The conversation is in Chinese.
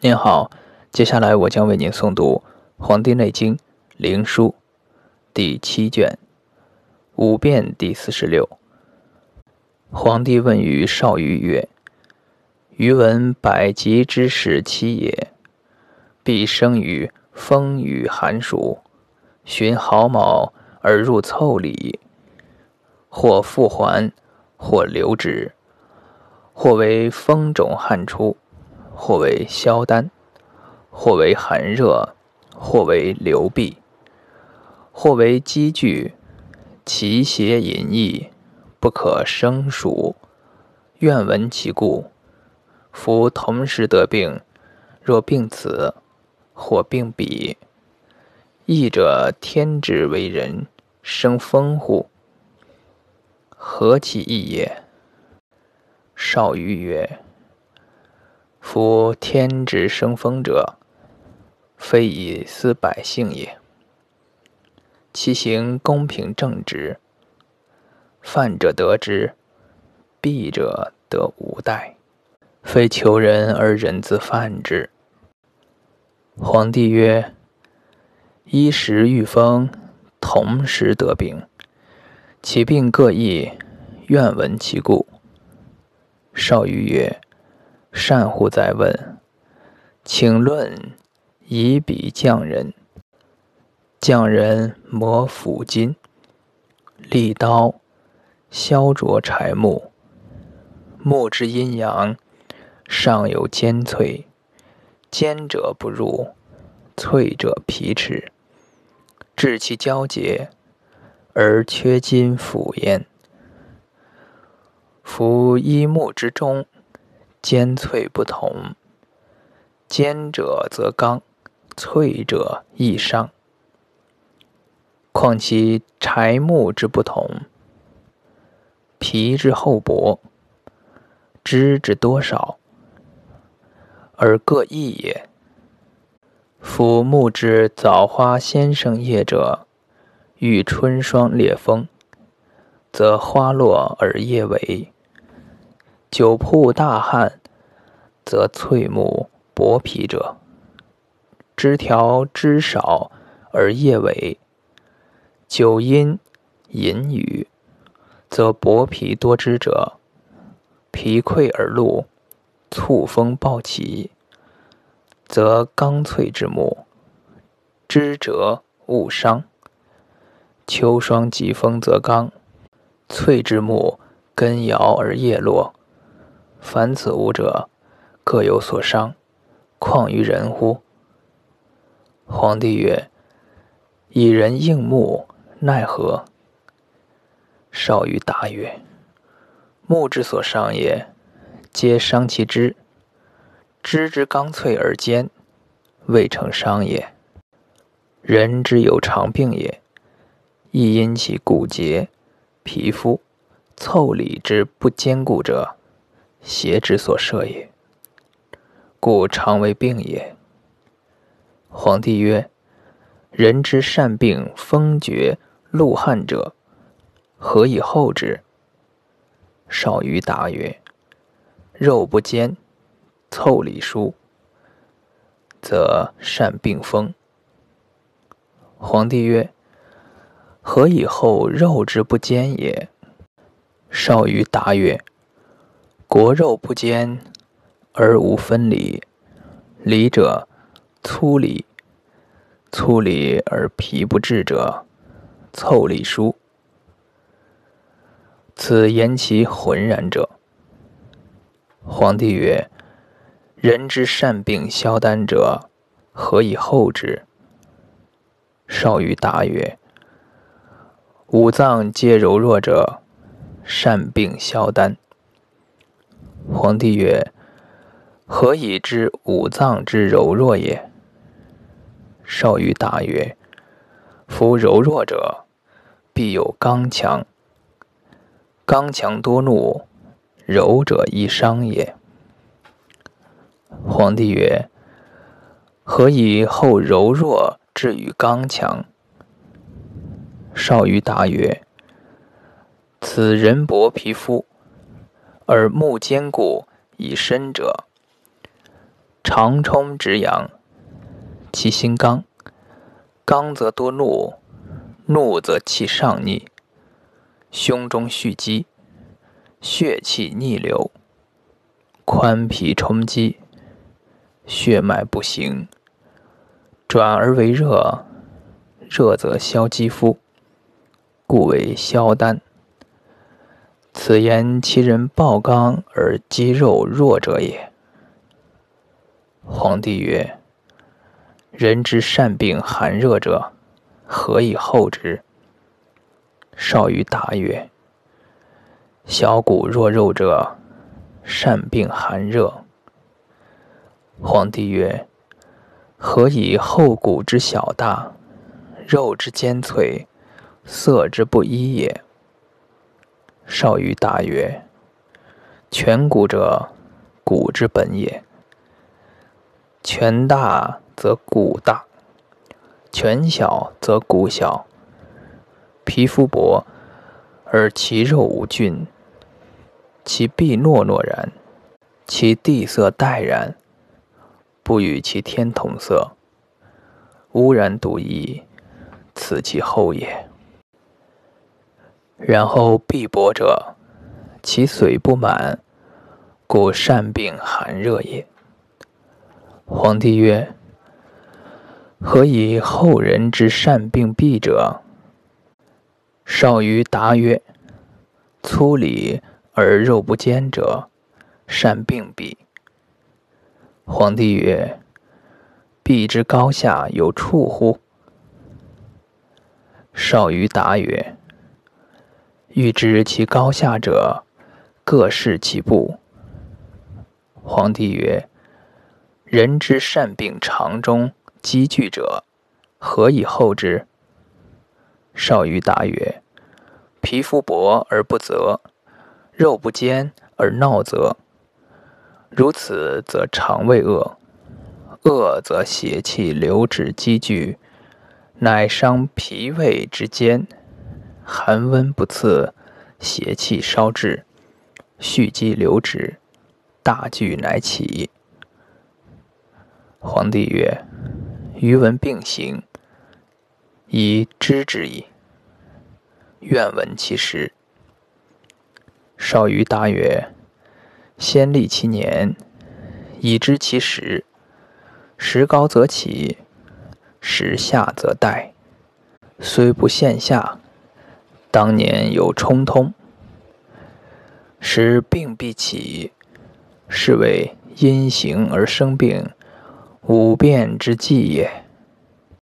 您好，接下来我将为您诵读《黄帝内经·灵书》第七卷五变第四十六。皇帝问于少俞曰：“余闻百疾之始期也，必生于风雨寒暑，循毫毛而入腠理，或复还，或留之，或为风肿汗出。”或为消丹，或为寒热，或为流闭，或为积聚，其邪隐逸，不可生数。愿闻其故。夫同时得病，若病此，或病彼，义者天之为人生风乎？何其异也！少俞曰。夫天之生风者，非以思百姓也。其行公平正直，犯者得之，敝者得无代。非求人而人自犯之。皇帝曰：衣食遇风，同时得病，其病各异，愿闻其故。少俞曰。善乎在问，请论以彼匠人。匠人磨斧金，利刀，削琢柴木。木之阴阳，上有尖脆，尖者不入，脆者皮齿。至其交结，而缺金斧焉。夫一木之中。尖脆不同，尖者则刚，脆者易伤。况其柴木之不同，皮之厚薄，枝之多少，而各异也。夫木之早花先生叶者，遇春霜烈风，则花落而叶萎。久曝大旱，则翠木薄皮者；枝条枝少而叶萎；久阴淫雨，则薄皮多枝者，皮溃而露，簇风暴起，则刚脆之木，枝折物伤。秋霜疾风则刚，脆之木根摇而叶落。凡此五者，各有所伤，况于人乎？皇帝曰：“以人应木，奈何？”少俞答曰：“木之所伤也，皆伤其枝。枝之刚脆而坚，未成伤也。人之有常病也，亦因其骨节、皮肤、腠理之不坚固者。”邪之所摄也，故常为病也。皇帝曰：“人之善病风厥、露汗者，何以后之？”少俞答曰：“肉不坚，凑理疏，则善病风。”皇帝曰：“何以后肉之不坚也？”少俞答曰：国肉不坚，而无分离。离者，粗离；粗离而皮不至者，腠理疏。此言其浑然者。皇帝曰：“人之善病消丹者，何以后之？”少俞答曰：“五脏皆柔弱者，善病消丹。”皇帝曰：“何以知五脏之柔弱也？”少俞答曰：“夫柔弱者，必有刚强。刚强多怒，柔者易伤也。”皇帝曰：“何以后柔弱至于刚强？”少俞答曰：“此人薄皮肤。”而目坚固以身者，长冲直阳，其心刚，刚则多怒，怒则气上逆，胸中蓄积，血气逆流，宽脾冲积，血脉不行，转而为热，热则消肌肤，故为消丹。此言其人暴刚而肌肉弱者也。皇帝曰：“人之善病寒热者，何以后之？”少于答曰：“小骨弱肉者，善病寒热。”皇帝曰：“何以后骨之小大，肉之坚脆，色之不一也？”少于答曰：“颧骨者，骨之本也。颧大则骨大，颧小则骨小。皮肤薄而其肉无菌，其壁懦懦然，其地色淡然，不与其天同色，污然独异，此其后也。”然后必薄者，其髓不满，故善病寒热也。皇帝曰：“何以后人之善病痹者？”少于答曰：“粗里而肉不坚者，善病痹。”皇帝曰：“臂之高下有处乎？”少于答曰：欲知其高下者，各视其部。皇帝曰：“人之善病肠中积聚者，何以后之？”少于答曰：“皮肤薄而不泽，肉不坚而闹泽。如此，则肠胃恶，恶则邪气流止积聚，乃伤脾胃之坚。”寒温不次，邪气烧至，蓄积流止，大聚乃起。皇帝曰：“余闻病行，以知之矣。愿闻其实。”少于答曰：“先立其年，以知其时。时高则起，时下则殆。虽不现下。”当年有冲通，使病必起，是为因形而生病，五变之计也。